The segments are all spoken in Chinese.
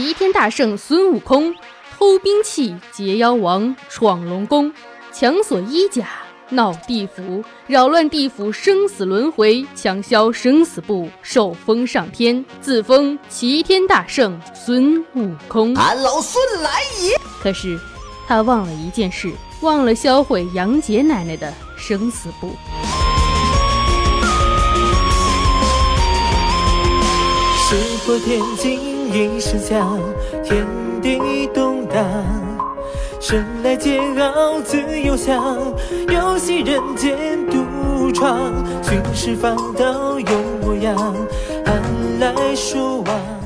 齐天大圣孙悟空偷兵器劫妖王闯龙宫强锁衣甲闹地府扰乱地府生死轮回强销生死簿受封上天自封齐天大圣孙悟空。俺老孙来也！可是他忘了一件事，忘了销毁杨杰奶奶的生死簿。石破天惊一声响，天地动荡，生来桀骜自由想，游戏人间独闯，军事放道有模样，寒来暑往。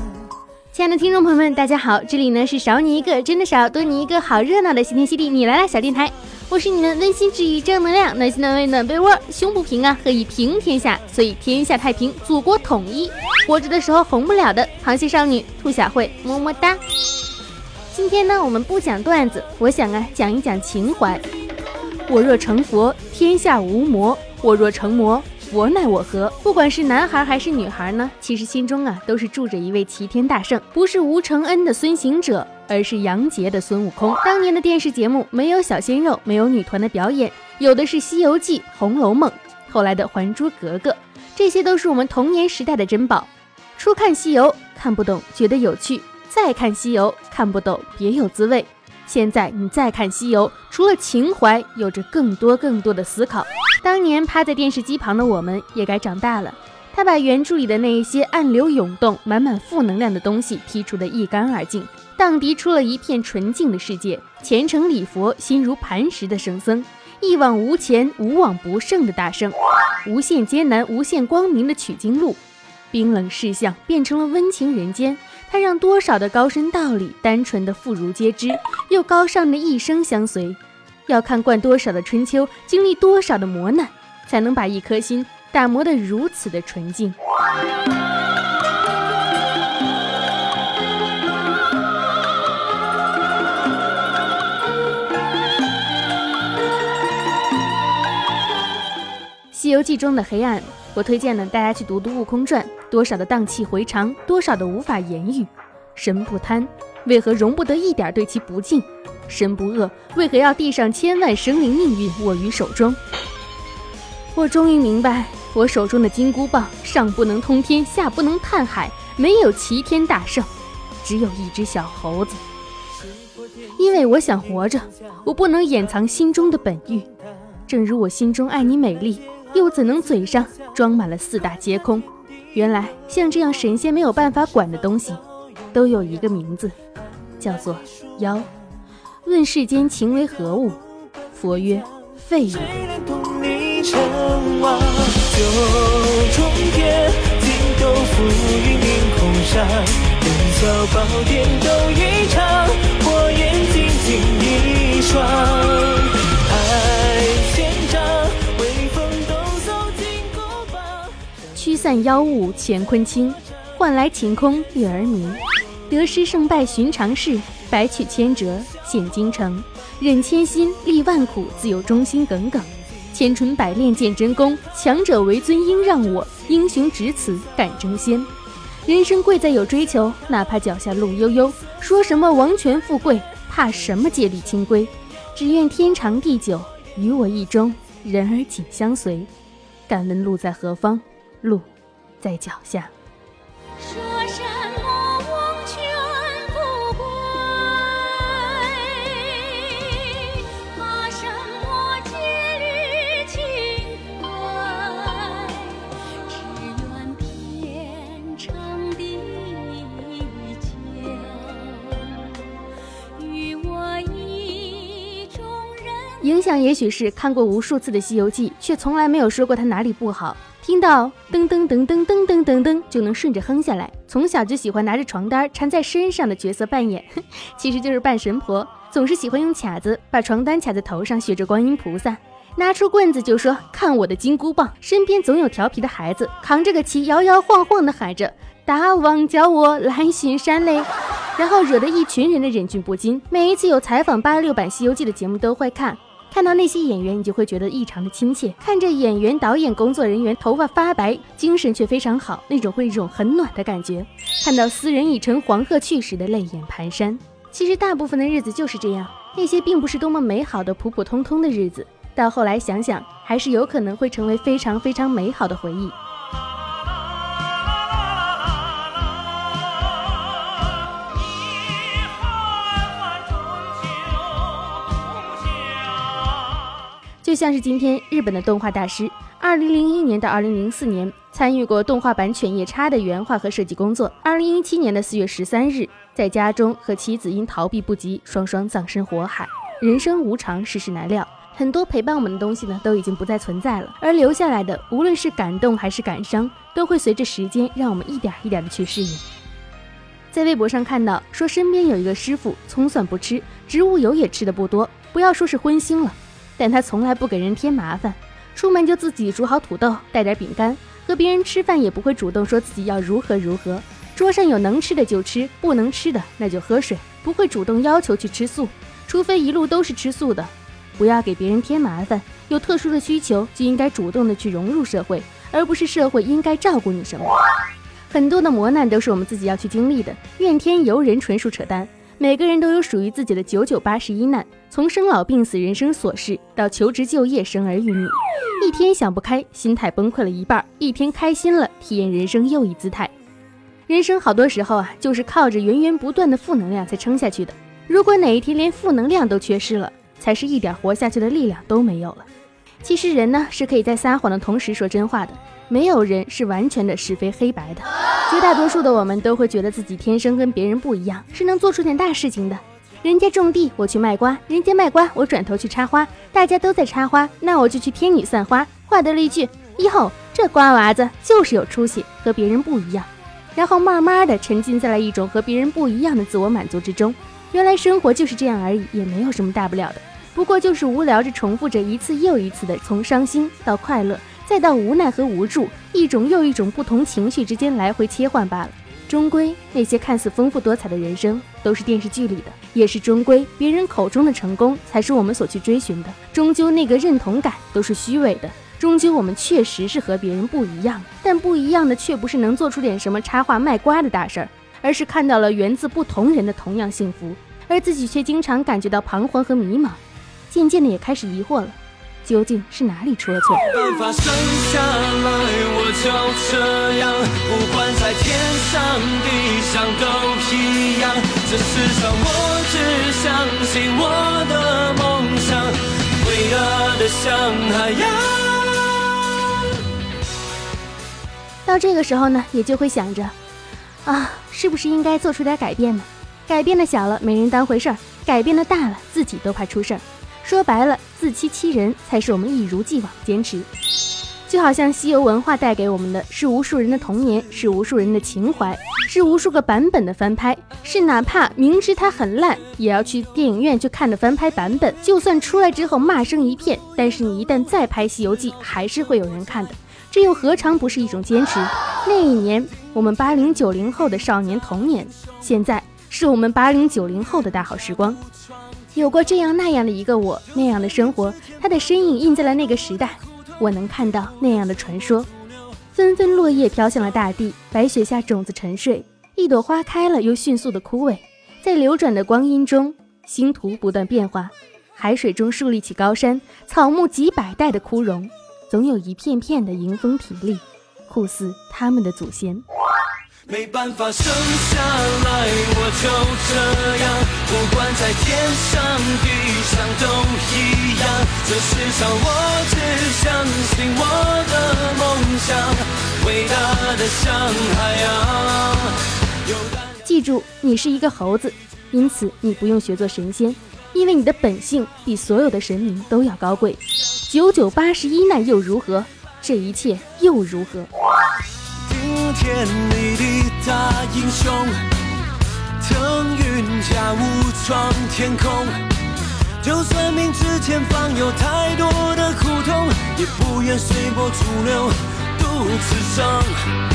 亲爱的听众朋友们，大家好，这里呢是少你一个真的少，多你一个好热闹的谢天谢地你来了小电台。我是你们温馨治愈正能量、暖心暖胃暖被窝、胸不平啊，何以平天下？所以天下太平，祖国统一。活着的时候红不了的螃蟹少女兔小慧，么么哒。今天呢，我们不讲段子，我想啊，讲一讲情怀。我若成佛，天下无魔；我若成魔，佛奈我何？不管是男孩还是女孩呢，其实心中啊，都是住着一位齐天大圣，不是吴承恩的孙行者。而是杨洁的孙悟空。当年的电视节目没有小鲜肉，没有女团的表演，有的是《西游记》《红楼梦》，后来的《还珠格格》，这些都是我们童年时代的珍宝。初看《西游》看不懂，觉得有趣；再看《西游》看不懂，别有滋味。现在你再看《西游》，除了情怀，有着更多更多的思考。当年趴在电视机旁的我们，也该长大了。他把原著里的那一些暗流涌动、满满负能量的东西剔除得一干二净。荡涤出了一片纯净的世界，虔诚礼佛、心如磐石的圣僧，一往无前、无往不胜的大圣，无限艰难、无限光明的取经路，冰冷世相变成了温情人间。他让多少的高深道理，单纯的妇孺皆知，又高尚的一生相随。要看惯多少的春秋，经历多少的磨难，才能把一颗心打磨得如此的纯净。《西游记》中的黑暗，我推荐呢，大家去读读《悟空传》，多少的荡气回肠，多少的无法言喻。神不贪，为何容不得一点对其不敬？神不恶，为何要递上千万生灵命运握于手中？我终于明白，我手中的金箍棒上不能通天，下不能探海，没有齐天大圣，只有一只小猴子。因为我想活着，我不能掩藏心中的本欲，正如我心中爱你美丽。又怎能嘴上装满了四大皆空？原来像这样神仙没有办法管的东西，都有一个名字，叫做妖。问世间情为何物？佛曰：废物。驱散妖物乾坤清，换来晴空月儿明。得失胜败寻常事，百曲千折现京城。忍千辛历万苦，自有忠心耿耿。千锤百炼见真功，强者为尊应让我。英雄只此敢争先。人生贵在有追求，哪怕脚下路悠悠。说什么王权富贵，怕什么戒律清规？只愿天长地久，与我意中人儿紧相随。敢问路在何方？路。在脚下。影响也许是看过无数次的《西游记》，却从来没有说过它哪里不好。听到噔噔噔噔噔噔噔噔，就能顺着哼下来。从小就喜欢拿着床单 缠在身上的角色扮演，其实就是扮神婆。总是喜欢用卡子把床单卡在头上，学着观音菩萨。拿出棍子就说看我的金箍棒。身边总有调皮的孩子扛着个旗，摇摇晃晃的喊着大王叫我来巡山嘞，然后惹得一群人的忍俊不禁。每一次有采访八六版《西游记》的节目都会看。看到那些演员，你就会觉得异常的亲切。看着演员、导演、工作人员头发发白，精神却非常好，那种会一种很暖的感觉。看到斯人已乘黄鹤去时的泪眼蹒跚。其实大部分的日子就是这样，那些并不是多么美好的普普通通的日子，到后来想想，还是有可能会成为非常非常美好的回忆。就像是今天日本的动画大师，二零零一年到二零零四年参与过动画版《犬夜叉》的原画和设计工作。二零一七年的四月十三日，在家中和妻子因逃避不及，双双葬身火海。人生无常，世事难料，很多陪伴我们的东西呢，都已经不再存在了。而留下来的，无论是感动还是感伤，都会随着时间让我们一点一点的去适应。在微博上看到说，身边有一个师傅，葱蒜不吃，植物油也吃的不多，不要说是荤腥了。但他从来不给人添麻烦，出门就自己煮好土豆，带点饼干，和别人吃饭也不会主动说自己要如何如何。桌上有能吃的就吃，不能吃的那就喝水，不会主动要求去吃素，除非一路都是吃素的。不要给别人添麻烦，有特殊的需求就应该主动的去融入社会，而不是社会应该照顾你什么。很多的磨难都是我们自己要去经历的，怨天尤人纯属扯淡。每个人都有属于自己的九九八十一难，从生老病死、人生琐事到求职就业、生儿育女，一天想不开，心态崩溃了一半；一天开心了，体验人生又一姿态。人生好多时候啊，就是靠着源源不断的负能量才撑下去的。如果哪一天连负能量都缺失了，才是一点活下去的力量都没有了。其实人呢，是可以在撒谎的同时说真话的。没有人是完全的是非黑白的，绝大多数的我们都会觉得自己天生跟别人不一样，是能做出点大事情的。人家种地，我去卖瓜；人家卖瓜，我转头去插花。大家都在插花，那我就去天女散花。话得了一句：以后这瓜娃子就是有出息，和别人不一样。然后慢慢的沉浸在了一种和别人不一样的自我满足之中。原来生活就是这样而已，也没有什么大不了的，不过就是无聊着重复着一次又一次的从伤心到快乐。再到无奈和无助，一种又一种不同情绪之间来回切换罢了。终归，那些看似丰富多彩的人生，都是电视剧里的，也是终归别人口中的成功，才是我们所去追寻的。终究，那个认同感都是虚伪的。终究，我们确实是和别人不一样，但不一样的却不是能做出点什么插画卖瓜的大事儿，而是看到了源自不同人的同样幸福，而自己却经常感觉到彷徨和迷茫，渐渐的也开始疑惑了。究竟是哪里出了错？办法生下来我就这样，不管在天上地上都一样。这世上我只相信我的梦想，的像海洋。到这个时候呢，也就会想着，啊，是不是应该做出点改变呢？改变的小了没人当回事儿，改变的大了自己都怕出事儿。说白了，自欺欺人才是我们一如既往坚持。就好像西游文化带给我们的是无数人的童年，是无数人的情怀，是无数个版本的翻拍，是哪怕明知它很烂，也要去电影院去看的翻拍版本。就算出来之后骂声一片，但是你一旦再拍《西游记》，还是会有人看的。这又何尝不是一种坚持？那一年，我们八零九零后的少年童年，现在是我们八零九零后的大好时光。有过这样那样的一个我，那样的生活，他的身影印在了那个时代。我能看到那样的传说。纷纷落叶飘向了大地，白雪下种子沉睡，一朵花开了又迅速的枯萎。在流转的光阴中，星图不断变化，海水中树立起高山，草木几百代的枯荣，总有一片片的迎风挺立，酷似他们的祖先。没办法生下来，我就这样，不管在天上地上都一样。这世上我只相信我的梦想，伟大的像海洋。记住，你是一个猴子，因此你不用学做神仙，因为你的本性比所有的神明都要高贵。九九八十一难又如何？这一切又如何？天里的大英雄，腾云驾雾闯天空。就算明知前方有太多的苦痛，也不愿随波逐流，独自生。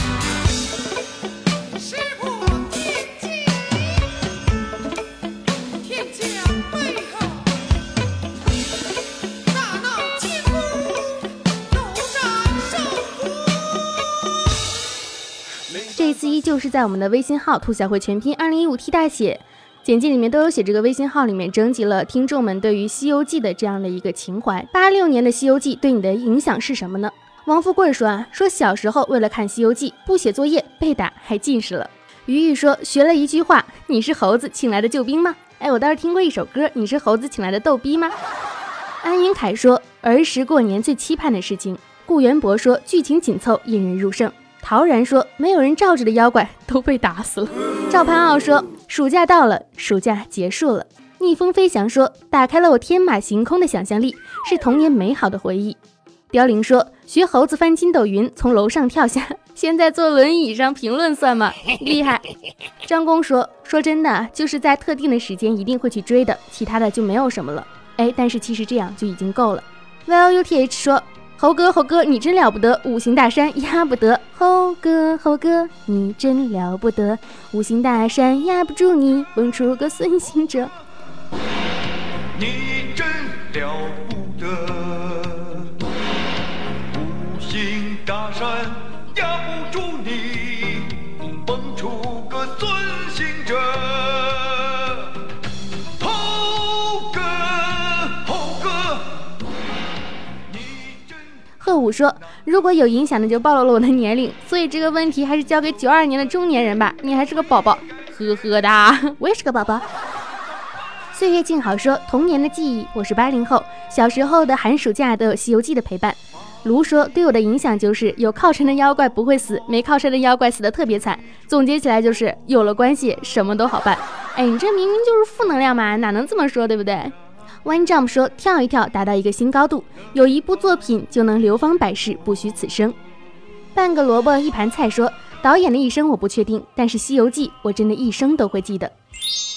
依旧是在我们的微信号“兔小慧全拼二零一五 T 大写”简介里面都有写，这个微信号里面征集了听众们对于《西游记》的这样的一个情怀。八六年的《西游记》对你的影响是什么呢？王富贵说啊，说小时候为了看《西游记》，不写作业被打还近视了。于玉说学了一句话：“你是猴子请来的救兵吗？”哎，我倒是听过一首歌：“你是猴子请来的逗逼吗？” 安云凯说儿时过年最期盼的事情。顾元博说剧情紧凑引人入胜。陶然说没有人罩着的妖怪都被打死了。赵潘傲说暑假到了，暑假结束了。逆风飞翔说打开了我天马行空的想象力，是童年美好的回忆。凋零说学猴子翻筋斗云，从楼上跳下，现在坐轮椅上评论算吗？厉害。张工说说真的，就是在特定的时间一定会去追的，其他的就没有什么了。哎，但是其实这样就已经够了。”Well U T H 说猴哥猴哥你真了不得，五行大山压不得。猴哥猴哥你真了不得，五行大山压不住你，蹦出个孙行者。你真了不得。说：“如果有影响的，就暴露了我的年龄，所以这个问题还是交给九二年的中年人吧。你还是个宝宝，呵呵哒，我也是个宝宝。”岁月静好说：“童年的记忆，我是八零后，小时候的寒暑假都有《西游记》的陪伴。”卢说：“对我的影响就是有靠山的妖怪不会死，没靠山的妖怪死的特别惨。总结起来就是有了关系，什么都好办。”哎，你这明明就是负能量嘛，哪能这么说，对不对？One Jump 说：“跳一跳，达到一个新高度，有一部作品就能流芳百世，不虚此生。”半个萝卜一盘菜说：“导演的一生我不确定，但是《西游记》我真的一生都会记得。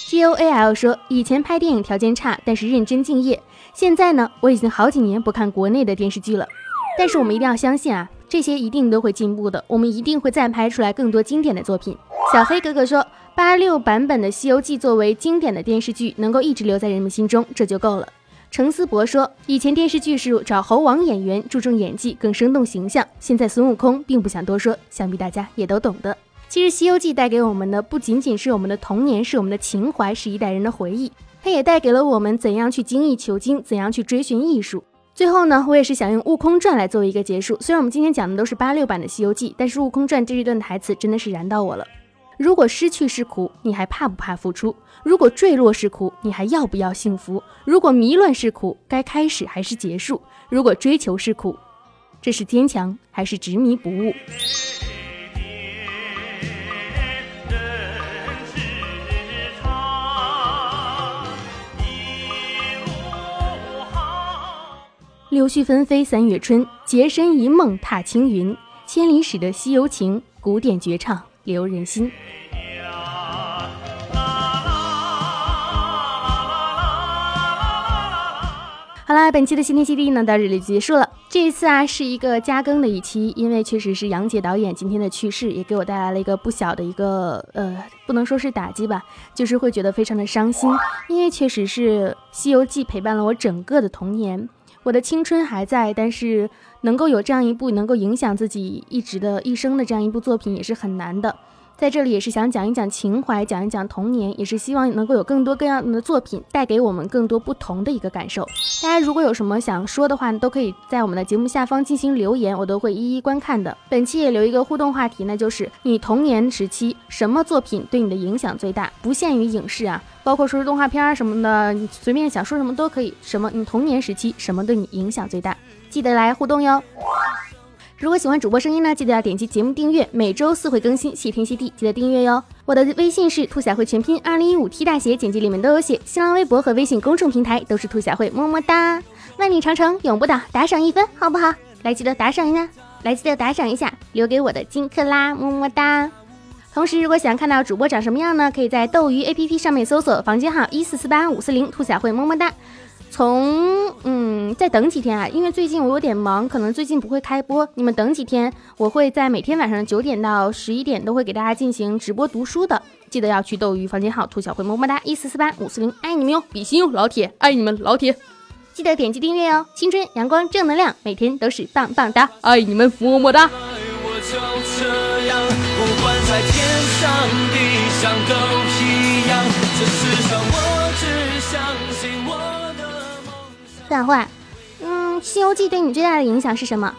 ”G O A L 说：“以前拍电影条件差，但是认真敬业。现在呢，我已经好几年不看国内的电视剧了。”但是我们一定要相信啊，这些一定都会进步的。我们一定会再拍出来更多经典的作品。小黑哥哥说，八六版本的《西游记》作为经典的电视剧，能够一直留在人们心中，这就够了。程思博说，以前电视剧是找猴王演员，注重演技，更生动形象。现在孙悟空并不想多说，想必大家也都懂得。其实《西游记》带给我们的不仅仅是我们的童年，是我们的情怀，是一代人的回忆。它也带给了我们怎样去精益求精，怎样去追寻艺术。最后呢，我也是想用《悟空传》来作为一个结束。虽然我们今天讲的都是八六版的《西游记》，但是《悟空传》这一段台词真的是燃到我了。如果失去是苦，你还怕不怕付出？如果坠落是苦，你还要不要幸福？如果迷乱是苦，该开始还是结束？如果追求是苦，这是坚强还是执迷不悟？柳絮纷飞三月春，洁身一梦踏青云。千里使得西游情，古典绝唱留人心。好啦，本期的新天新地呢到这里结束了。这一次啊是一个加更的一期，因为确实是杨姐导演今天的去世，也给我带来了一个不小的一个呃，不能说是打击吧，就是会觉得非常的伤心，因为确实是《西游记》陪伴了我整个的童年。我的青春还在，但是能够有这样一部能够影响自己一直的一生的这样一部作品也是很难的。在这里也是想讲一讲情怀，讲一讲童年，也是希望能够有更多各样的作品带给我们更多不同的一个感受。大家如果有什么想说的话，都可以在我们的节目下方进行留言，我都会一一观看的。本期也留一个互动话题，那就是你童年时期什么作品对你的影响最大？不限于影视啊，包括说是动画片什么的，你随便想说什么都可以。什么？你童年时期什么对你影响最大？记得来互动哟。如果喜欢主播声音呢，记得要点击节目订阅，每周四会更新，谢天谢地，记得订阅哟。我的微信是兔小慧全拼二零一五 T 大写，简介里面都有写。新浪微博和微信公众平台都是兔小慧，么么哒。万里长城永不倒，打赏一分好不好？来记得打赏一下，来记得打赏一下，留给我的金克拉，么么哒。同时，如果想看到主播长什么样呢，可以在斗鱼 APP 上面搜索房间号一四四八五四零，兔小慧，么么哒。从嗯，再等几天啊，因为最近我有点忙，可能最近不会开播。你们等几天，我会在每天晚上九点到十一点都会给大家进行直播读书的，记得要去斗鱼房间号兔小慧么么哒一四四八五四零，爱你们哟，比心哟，老铁，爱你们老铁，记得点击订阅哦。青春阳光正能量，每天都是棒棒哒，爱你们么么哒。我就这样不管在天上地上都想。自然话，嗯，《西游记》对你最大的影响是什么？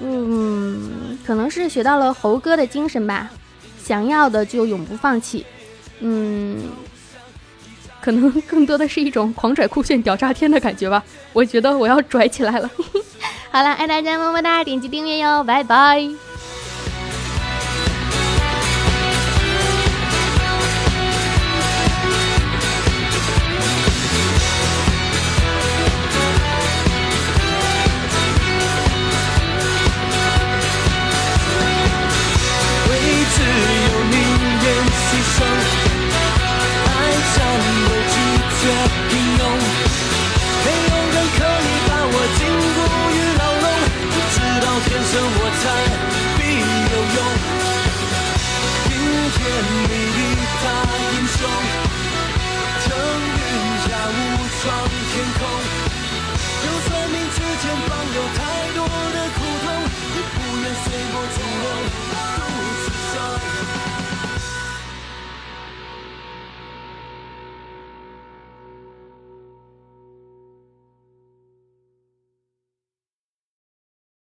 嗯，可能是学到了猴哥的精神吧，想要的就永不放弃。嗯，可能更多的是一种狂拽酷炫屌炸天的感觉吧。我觉得我要拽起来了。好了，爱大家么么哒，点击订阅哟，拜拜。